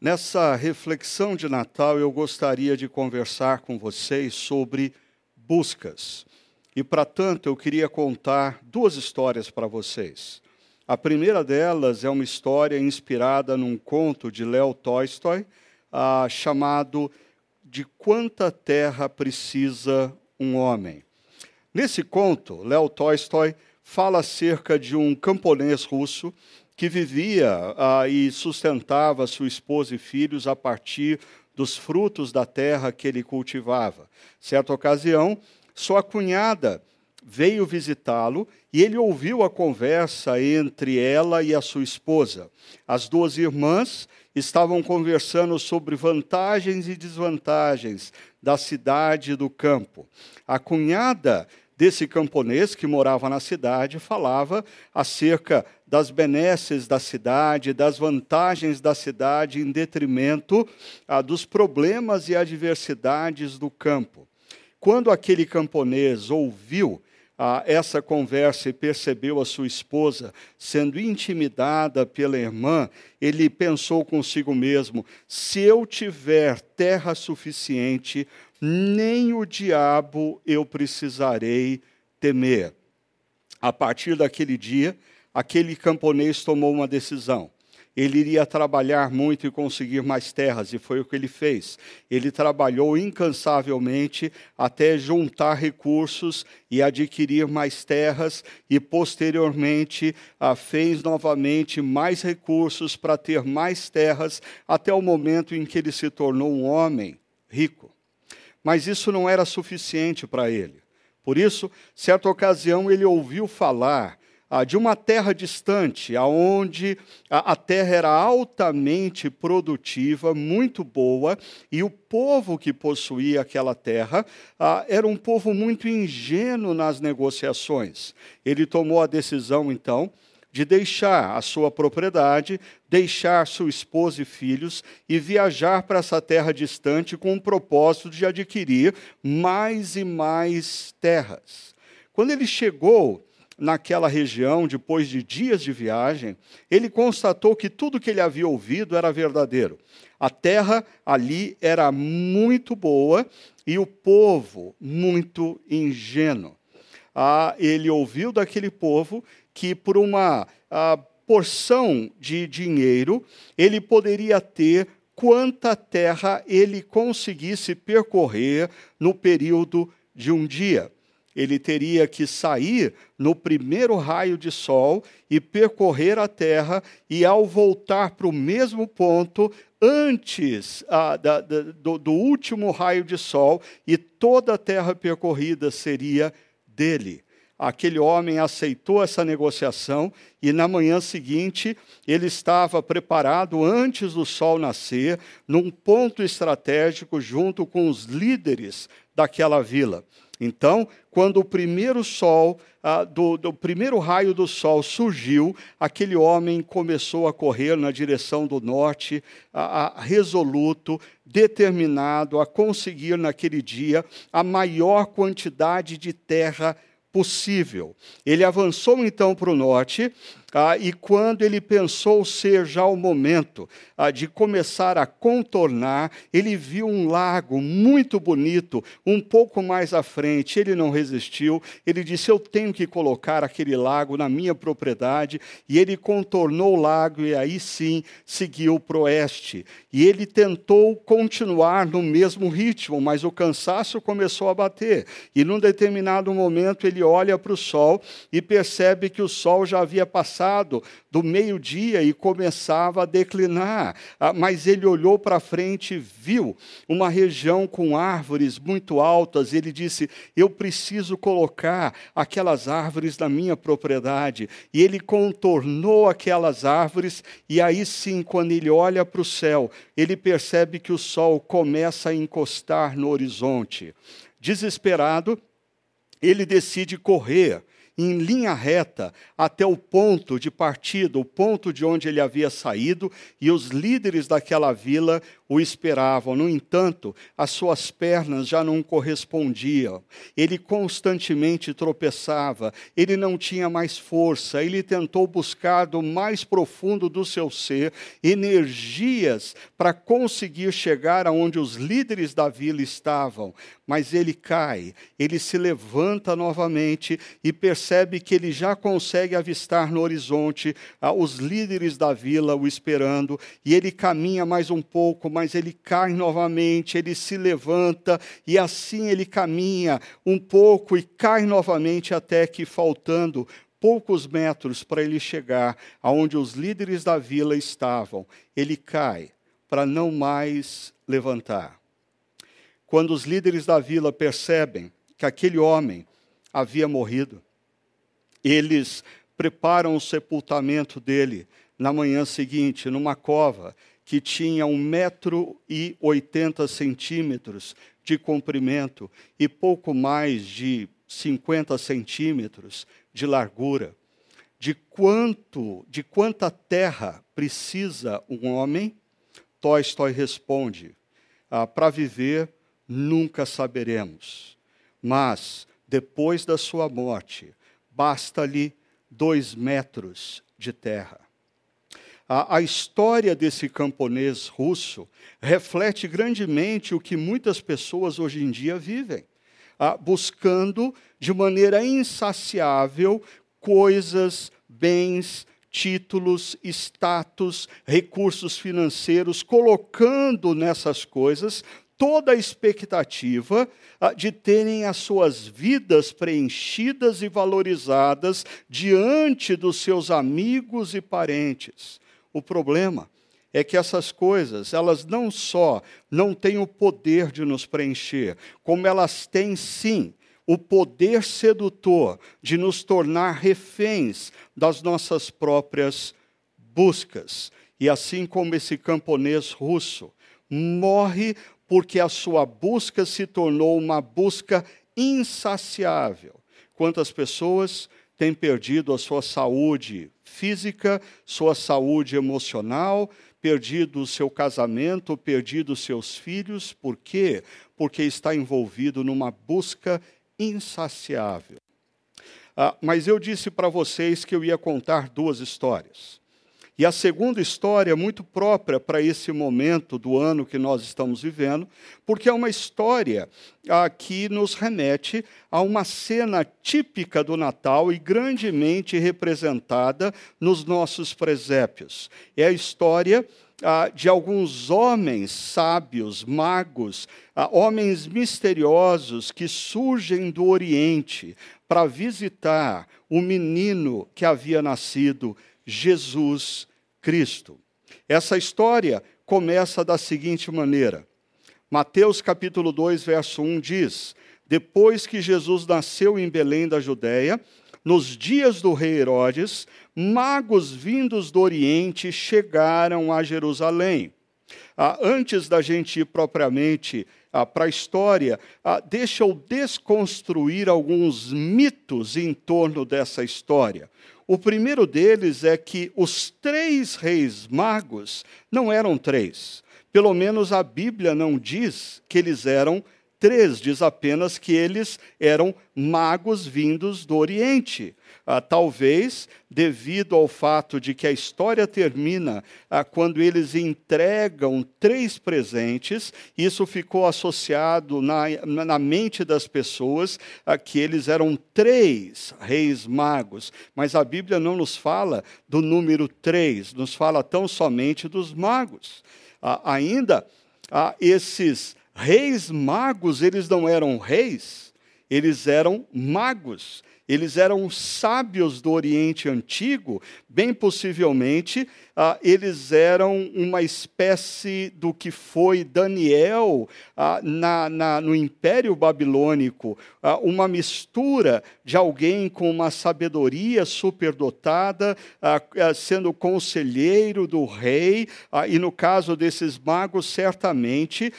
Nessa reflexão de Natal, eu gostaria de conversar com vocês sobre buscas. E, para tanto, eu queria contar duas histórias para vocês. A primeira delas é uma história inspirada num conto de Leo Tolstói, ah, chamado De Quanta Terra Precisa um Homem. Nesse conto, Leo Tolstói fala acerca de um camponês russo que vivia ah, e sustentava sua esposa e filhos a partir dos frutos da terra que ele cultivava. Certa ocasião, sua cunhada veio visitá-lo e ele ouviu a conversa entre ela e a sua esposa. As duas irmãs estavam conversando sobre vantagens e desvantagens da cidade e do campo. A cunhada desse camponês que morava na cidade falava acerca das benesses da cidade, das vantagens da cidade, em detrimento ah, dos problemas e adversidades do campo. Quando aquele camponês ouviu ah, essa conversa e percebeu a sua esposa sendo intimidada pela irmã, ele pensou consigo mesmo: se eu tiver terra suficiente, nem o diabo eu precisarei temer. A partir daquele dia, aquele camponês tomou uma decisão. Ele iria trabalhar muito e conseguir mais terras, e foi o que ele fez. Ele trabalhou incansavelmente até juntar recursos e adquirir mais terras, e posteriormente ah, fez novamente mais recursos para ter mais terras, até o momento em que ele se tornou um homem rico. Mas isso não era suficiente para ele. Por isso, certa ocasião, ele ouviu falar ah, de uma terra distante, aonde a, a, terra era altamente produtiva, muito boa, e o povo que possuía aquela terra ah, era um povo muito ingênuo nas negociações. Ele tomou a decisão, então, de deixar a sua propriedade, deixar sua esposa e filhos e viajar para essa terra distante com o propósito de adquirir mais e mais terras. Quando ele chegou naquela região, depois de dias de viagem, ele constatou que tudo que ele havia ouvido era verdadeiro. A terra ali era muito boa e o povo muito ingênuo. Ah, ele ouviu daquele povo que por uma porção de dinheiro ele poderia ter quanta terra ele conseguisse percorrer no período de um dia. Ele teria que sair no primeiro raio de sol e percorrer a terra, e ao voltar para o mesmo ponto, antes ah, da, da, do, do último raio de sol, e toda a terra percorrida seria dele aquele homem aceitou essa negociação e na manhã seguinte ele estava preparado antes do sol nascer, num ponto estratégico junto com os líderes daquela vila. Então, quando o primeiro sol, ah, do, do, primeiro raio do sol surgiu, aquele homem começou a correr na direção do norte, resoluto, determinado a conseguir naquele dia a maior quantidade de terra possível. Ele avançou então para o norte, ah, e quando ele pensou ser já o momento ah, de começar a contornar, ele viu um lago muito bonito, um pouco mais à frente. Ele não resistiu, ele disse: Eu tenho que colocar aquele lago na minha propriedade. E ele contornou o lago e aí sim seguiu para o oeste. E ele tentou continuar no mesmo ritmo, mas o cansaço começou a bater. E num determinado momento ele olha para o sol e percebe que o sol já havia passado passado do meio-dia e começava a declinar. Ah, mas ele olhou para frente e viu uma região com árvores muito altas. Ele disse: Eu preciso colocar aquelas árvores na minha propriedade. E ele contornou aquelas árvores, e aí sim, quando ele olha para o céu, ele percebe que o sol começa a encostar no horizonte. Desesperado, ele decide correr em linha reta até o ponto de partida, o ponto de onde ele havia saído, e os líderes daquela vila o esperavam. No entanto, as suas pernas já não correspondiam. Ele constantemente tropeçava, ele não tinha mais força, ele tentou buscar do mais profundo do seu ser energias para conseguir chegar aonde os líderes da vila estavam, mas ele cai, ele se levanta novamente e percebe que ele já consegue avistar no horizonte ah, os líderes da vila o esperando, e ele caminha mais um pouco, mas ele cai novamente, ele se levanta, e assim ele caminha um pouco e cai novamente, até que, faltando poucos metros para ele chegar aonde os líderes da vila estavam, ele cai para não mais levantar. Quando os líderes da vila percebem que aquele homem havia morrido, eles preparam o sepultamento dele na manhã seguinte, numa cova que tinha um metro e oitenta centímetros de comprimento e pouco mais de 50 centímetros de largura. De quanto, de quanta terra precisa um homem? Tolstói responde: ah, para viver nunca saberemos. Mas, depois da sua morte, basta-lhe dois metros de terra. A, a, história desse camponês russo reflete grandemente o que muitas pessoas hoje em dia vivem, a, buscando de maneira insaciável coisas, bens, títulos, status, recursos financeiros, colocando nessas coisas toda a expectativa de terem as suas vidas preenchidas e valorizadas diante dos seus amigos e parentes. O problema é que essas coisas, elas não só não têm o poder de nos preencher, como elas têm sim o poder sedutor de nos tornar reféns das nossas próprias buscas. E assim como esse camponês russo morre porque a sua busca se tornou uma busca insaciável. Quantas pessoas têm perdido a sua saúde física, sua saúde emocional, perdido o seu casamento, perdido os seus filhos, por quê? Porque está envolvido numa busca insaciável. Ah, mas eu disse para vocês que eu ia contar duas histórias. E a segunda história é muito própria para esse momento do ano que nós estamos vivendo, porque é uma história ah, que nos remete a uma cena típica do Natal e grandemente representada nos nossos presépios. É a história ah, de alguns homens sábios, magos, ah, homens misteriosos que surgem do Oriente para visitar o menino que havia nascido, Jesus Cristo. Essa história começa da seguinte maneira: Mateus capítulo 2, verso 1 diz: Depois que Jesus nasceu em Belém da Judéia, nos dias do rei Herodes, magos vindos do Oriente chegaram a Jerusalém. Ah, antes da gente ir propriamente ah, para a história, ah, deixa eu desconstruir alguns mitos em torno dessa história. O primeiro deles é que os três reis magos não eram três. Pelo menos a Bíblia não diz que eles eram três, diz apenas que eles eram magos vindos do Oriente. Ah, talvez devido ao fato de que a história termina ah, quando eles entregam três presentes, isso ficou associado na, na mente das pessoas ah, que eles eram três reis magos. Mas a Bíblia não nos fala do número três, nos fala tão somente dos magos. Ah, ainda, ah, esses reis magos, eles não eram reis, eles eram magos eles eram sábios do Oriente Antigo, bem possivelmente, ah, eles eram uma espécie do que foi Daniel ah, na, na, no Império Babilônico, ah, uma mistura de alguém com uma sabedoria superdotada, ah, ah, sendo conselheiro do rei, ah, e no caso desses magos, certamente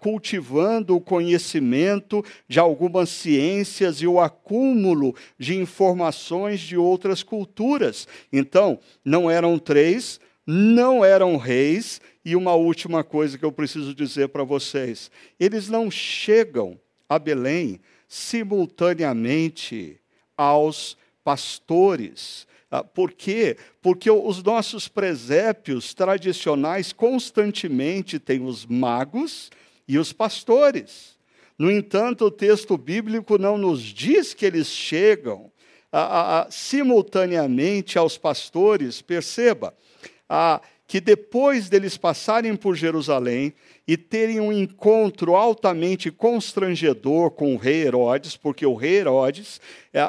cultivando o conhecimento de algumas ciências e o acúmulo acúmulo de informações de outras culturas. Então, não eram três, não eram reis, e uma última coisa que eu preciso dizer para vocês: eles não chegam a Belém simultaneamente aos pastores. Ah, por quê? Porque os nossos presépios tradicionais constantemente têm os magos e os pastores. No entanto, o texto bíblico não nos diz que eles chegam a, a, a, simultaneamente aos pastores. Perceba que depois deles passarem por Jerusalém e terem um encontro altamente constrangedor com o rei Herodes, porque o rei Herodes é,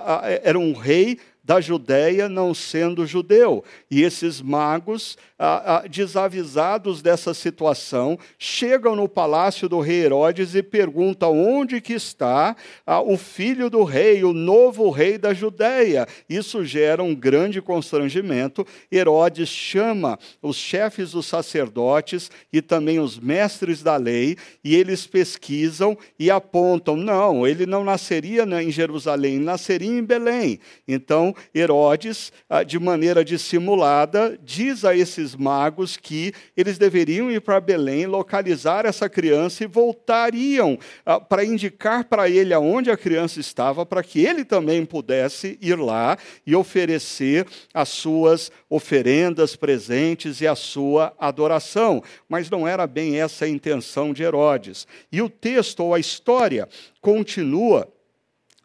era um rei da Judéia não sendo judeu. E esses magos, ah, ah, desavisados dessa situação, chegam no palácio do rei Herodes e perguntam onde que está ah, o filho do rei, o novo rei da Judéia. Isso gera um grande constrangimento. Herodes chama os chefes dos sacerdotes e também os mestres da lei, e eles pesquisam e apontam: não, ele não nasceria em Jerusalém, nasceria em Belém. Então, Herodes, ah, de maneira dissimulada, diz a esses magos que eles deveriam ir para Belém, localizar essa criança e voltariam ah, para indicar para ele aonde a criança estava, para que ele também pudesse ir lá e oferecer as suas oferendas, presentes e a sua adoração. Mas não era bem essa a intenção de Herodes. E o texto ou a história continua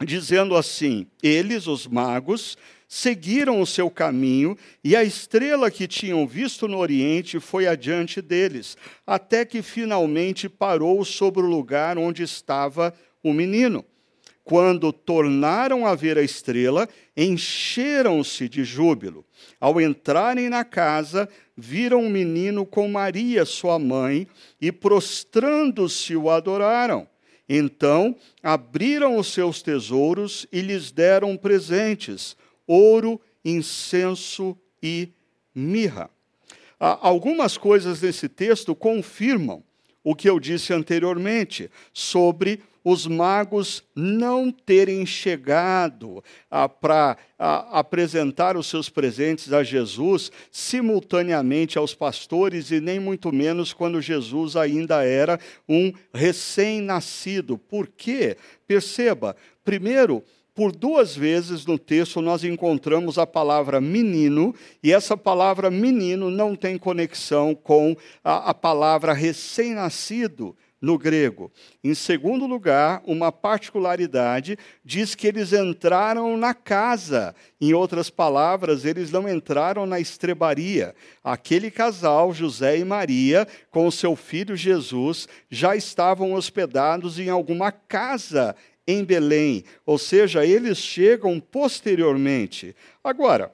dizendo assim: eles, os magos, seguiram o seu caminho, e a estrela que tinham visto no Oriente foi adiante deles, até que finalmente parou sobre o lugar onde estava o menino. Quando tornaram a ver a estrela, encheram-se de júbilo. Ao entrarem na casa, viram o menino com Maria, sua mãe, e prostrando-se o adoraram. Então abriram os seus tesouros e lhes deram presentes: ouro, incenso e mirra. Algumas coisas nesse texto confirmam o que eu disse anteriormente sobre os magos não terem chegado ah, para apresentar os seus presentes a Jesus simultaneamente aos pastores e nem muito menos quando Jesus ainda era um recém-nascido. Por quê? Perceba, primeiro, por duas vezes no texto nós encontramos a palavra menino, e essa palavra menino não tem conexão com a, a palavra recém-nascido no grego. Em segundo lugar, uma particularidade diz que eles entraram na casa. Em outras palavras, eles não entraram na estrebaria. Aquele casal, José e Maria, com seu filho Jesus, já estavam hospedados em alguma casa em Belém, ou seja, eles chegam posteriormente. Agora,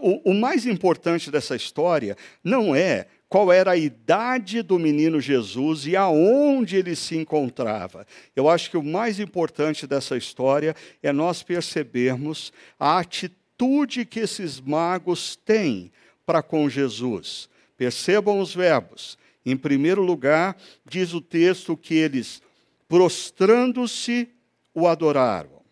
o, o mais importante dessa história não é qual era a idade do menino Jesus e aonde ele se encontrava. Eu acho que o mais importante dessa história é nós percebermos a atitude que esses magos têm para com Jesus. Percebam os verbos. Em primeiro lugar, diz o texto que eles, prostrando-se, o adoraram.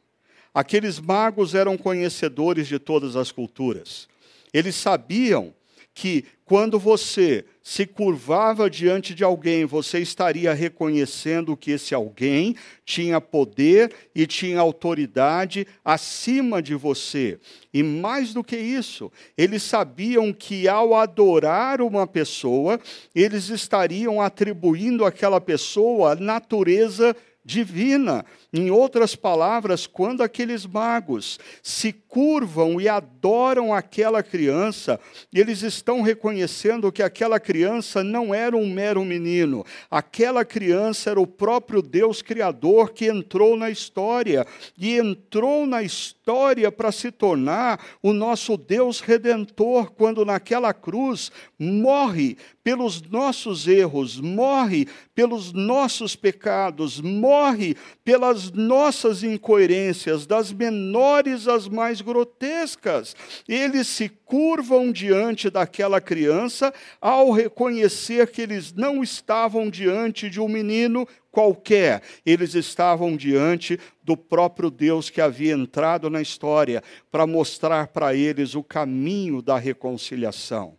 Aqueles magos eram conhecedores de todas as culturas. Eles sabiam que quando você se curvava diante de alguém, você estaria reconhecendo que esse alguém tinha poder e tinha autoridade acima de você. E mais do que isso, eles sabiam que ao adorar uma pessoa, eles estariam atribuindo àquela pessoa a natureza divina. Em outras palavras, quando aqueles magos se curvam e adoram aquela criança, eles estão reconhecendo que aquela criança não era um mero menino, aquela criança era o próprio Deus Criador que entrou na história e entrou na história para se tornar o nosso Deus redentor, quando naquela cruz morre pelos nossos erros, morre pelos nossos pecados, morre morre pelas nossas incoerências, das menores às mais grotescas. Eles se curvam diante daquela criança ao reconhecer que eles não estavam diante de um menino qualquer, eles estavam diante do próprio Deus que havia entrado na história para mostrar para eles o caminho da reconciliação.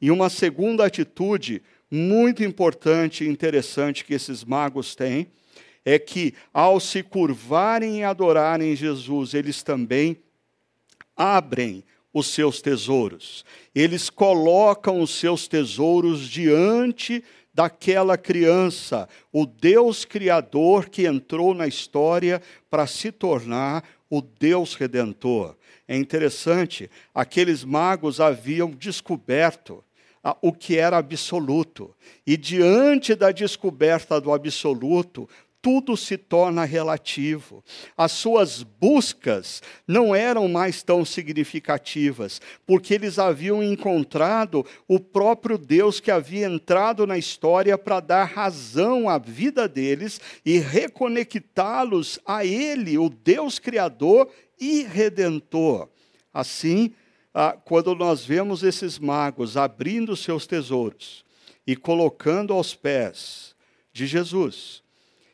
E uma segunda atitude muito importante e interessante que esses magos têm é que, ao se curvarem e adorarem Jesus, eles também abrem os seus tesouros. Eles colocam os seus tesouros diante daquela criança, o Deus Criador que entrou na história para se tornar o Deus Redentor. É interessante, aqueles magos haviam descoberto o que era absoluto. E diante da descoberta do absoluto, tudo se torna relativo. As suas buscas não eram mais tão significativas, porque eles haviam encontrado o próprio Deus que havia entrado na história para dar razão à vida deles e reconectá-los a Ele, o Deus Criador e Redentor. Assim, ah, quando nós vemos esses magos abrindo seus tesouros e colocando aos pés de Jesus,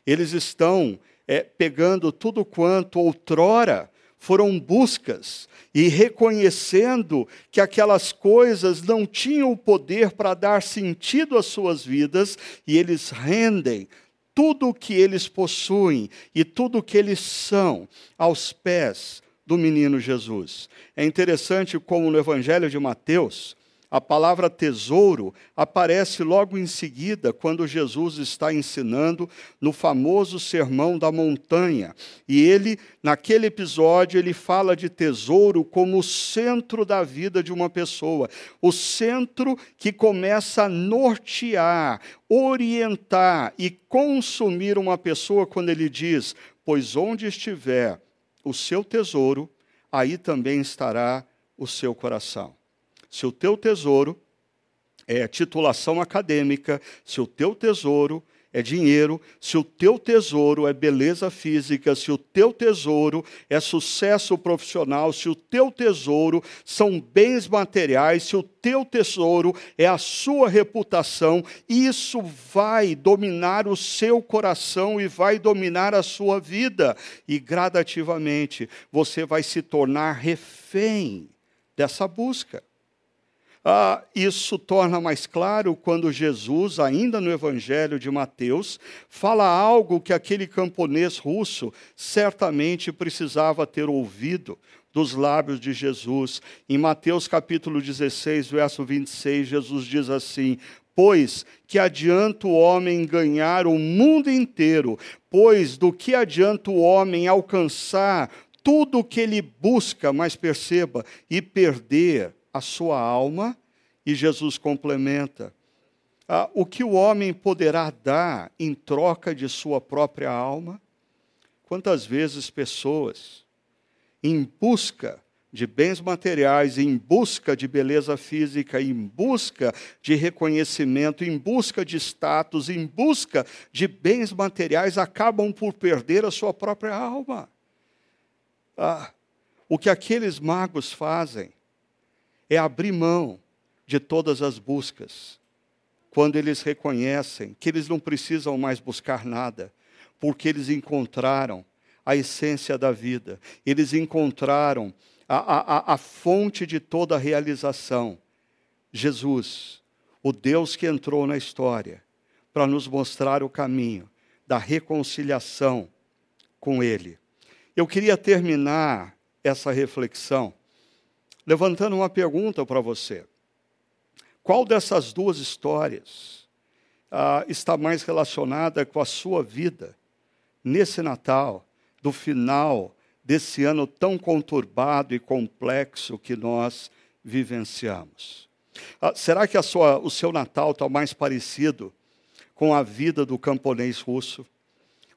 eles estão é, pegando tudo quanto outrora foram buscas e reconhecendo que aquelas coisas não tinham o poder para dar sentido às suas vidas e eles rendem tudo o que eles possuem e tudo o que eles são aos pés do menino Jesus. É interessante como no Evangelho de Mateus, a palavra tesouro aparece logo em seguida, quando Jesus está ensinando no famoso Sermão da Montanha. E ele, naquele episódio, ele fala de tesouro como o centro da vida de uma pessoa, o centro que começa a nortear, orientar e consumir uma pessoa quando ele diz: Pois onde estiver o seu tesouro, aí também estará o seu coração. Se o teu tesouro é titulação acadêmica, se o teu tesouro é dinheiro, se o teu tesouro é beleza física, se o teu tesouro é sucesso profissional, se o teu tesouro são bens materiais, se o teu tesouro é a sua reputação, isso vai dominar o seu coração e vai dominar a sua vida, e gradativamente você vai se tornar refém dessa busca. Ah, isso torna mais claro quando Jesus, ainda no Evangelho de Mateus, fala algo que aquele camponês russo certamente precisava ter ouvido dos lábios de Jesus. Em Mateus capítulo 16, verso 26, Jesus diz assim: Pois que adianta o homem ganhar o mundo inteiro? Pois do que adianta o homem alcançar tudo o que ele busca, mas perceba, e perder a sua alma, e Jesus complementa: ah, o que o homem poderá dar em troca de sua própria alma? Quantas vezes pessoas, em busca de bens materiais, em busca de beleza física, em busca de reconhecimento, em busca de status, em busca de bens materiais, acabam por perder a sua própria alma. Ah, o que aqueles magos fazem é abrir mão de todas as buscas, quando eles reconhecem que eles não precisam mais buscar nada, porque eles encontraram a essência da vida, eles encontraram a, a, a fonte de toda a realização. Jesus, o Deus que entrou na história para nos mostrar o caminho da reconciliação com Ele. Eu queria terminar essa reflexão levantando uma pergunta para você. Qual dessas duas histórias ah, está mais relacionada com a sua vida nesse Natal, do final desse ano tão conturbado e complexo que nós vivenciamos? Ah, será que sua, o seu Natal está mais parecido com a vida do camponês russo?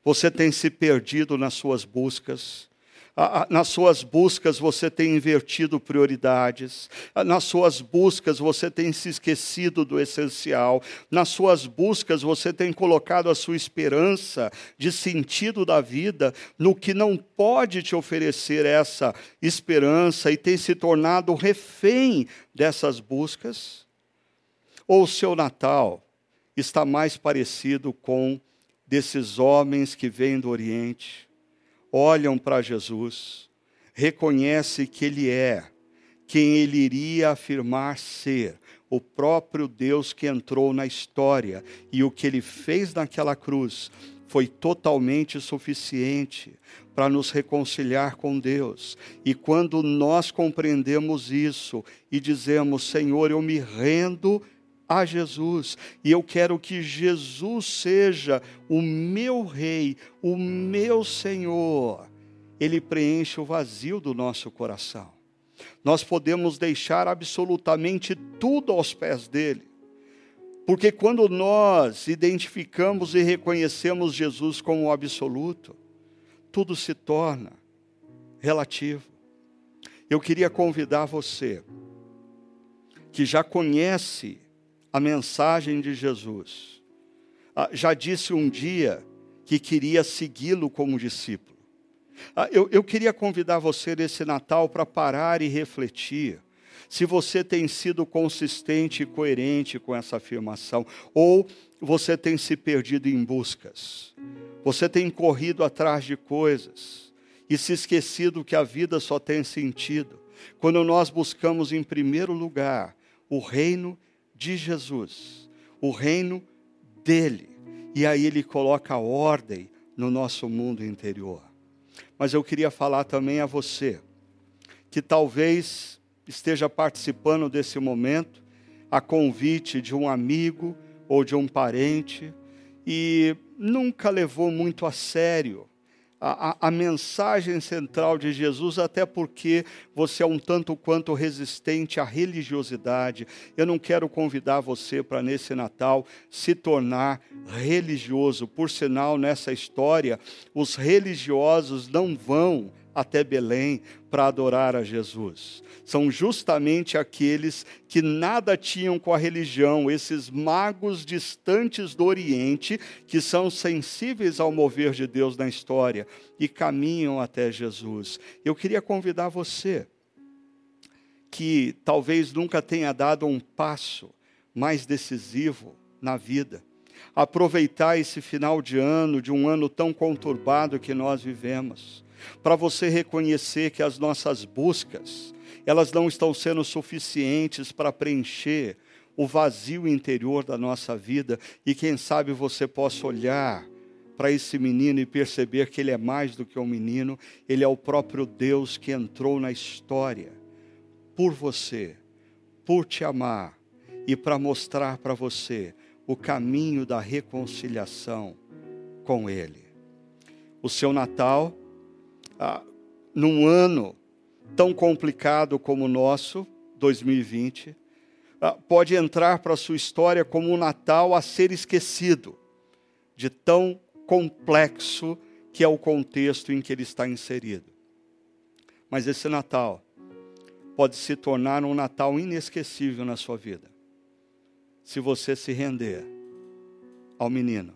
Você tem se perdido nas suas buscas, Nas suas buscas você tem invertido prioridades, nas suas buscas você tem se esquecido do essencial, nas suas buscas você tem colocado a sua esperança de sentido da vida no que não pode te oferecer essa esperança e tem se tornado refém dessas buscas. Ou o seu Natal está mais parecido com desses homens que vêm do Oriente olham para Jesus, reconhecem que Ele é quem Ele iria afirmar ser, o próprio Deus que entrou na história e o que Ele fez naquela cruz foi totalmente suficiente para nos reconciliar com Deus. E quando nós compreendemos isso e dizemos, Senhor, eu me rendo a Jesus. E eu quero que Jesus seja o meu Rei, o meu Senhor. Ele preenche o vazio do nosso coração. Nós podemos deixar absolutamente tudo aos pés dele. Porque quando nós identificamos e reconhecemos Jesus como o absoluto, tudo se torna relativo. Eu queria convidar você que já conhece a mensagem de Jesus. Ah, já disse um dia que queria segui-lo como discípulo. Ah, eu, eu queria convidar você nesse Natal para parar e refletir se você tem sido consistente e coerente com essa afirmação, ou você tem se perdido em buscas, você tem corrido atrás de coisas e se esquecido que a vida só tem sentido quando nós buscamos em primeiro lugar o reino de Jesus, o reino dele. E aí ele coloca ordem no nosso mundo interior. Mas eu queria falar também a você, que talvez esteja participando desse momento, a convite de um amigo ou de um parente, e nunca levou muito a sério a, a, mensagem central de Jesus, até porque você é um tanto quanto resistente à religiosidade. Eu não quero convidar você para, nesse Natal, se tornar religioso. Por sinal, nessa história, os religiosos não vão até Belém para adorar a Jesus. São justamente aqueles que nada tinham com a religião, esses magos distantes do Oriente, que são sensíveis ao mover de Deus na história e caminham até Jesus. Eu queria convidar você, que talvez nunca tenha dado um passo mais decisivo na vida, aproveitar esse final de ano, de um ano tão conturbado que nós vivemos para você reconhecer que as nossas buscas, elas não estão sendo suficientes para preencher o vazio interior da nossa vida e quem sabe você possa olhar para esse menino e perceber que ele é mais do que um menino, ele é o próprio Deus que entrou na história por você, por te amar e para mostrar para você o caminho da reconciliação com ele. O seu Natal ah, num ano tão complicado como o nosso, 2020, ah, pode entrar para a sua história como um Natal a ser esquecido, de tão complexo que é o contexto em que ele está inserido. Mas esse Natal pode se tornar um Natal inesquecível na sua vida, se você se render ao menino,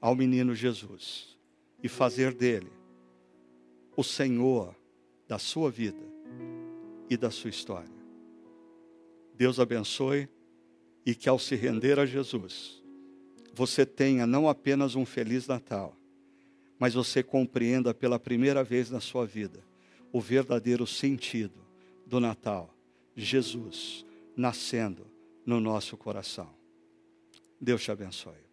ao menino Jesus, e fazer dele o Senhor da sua vida e da sua história. Deus abençoe e que ao se render a Jesus, você tenha não apenas um feliz Natal, mas você compreenda pela primeira vez na sua vida o verdadeiro sentido do Natal, Jesus nascendo no nosso coração. Deus te abençoe.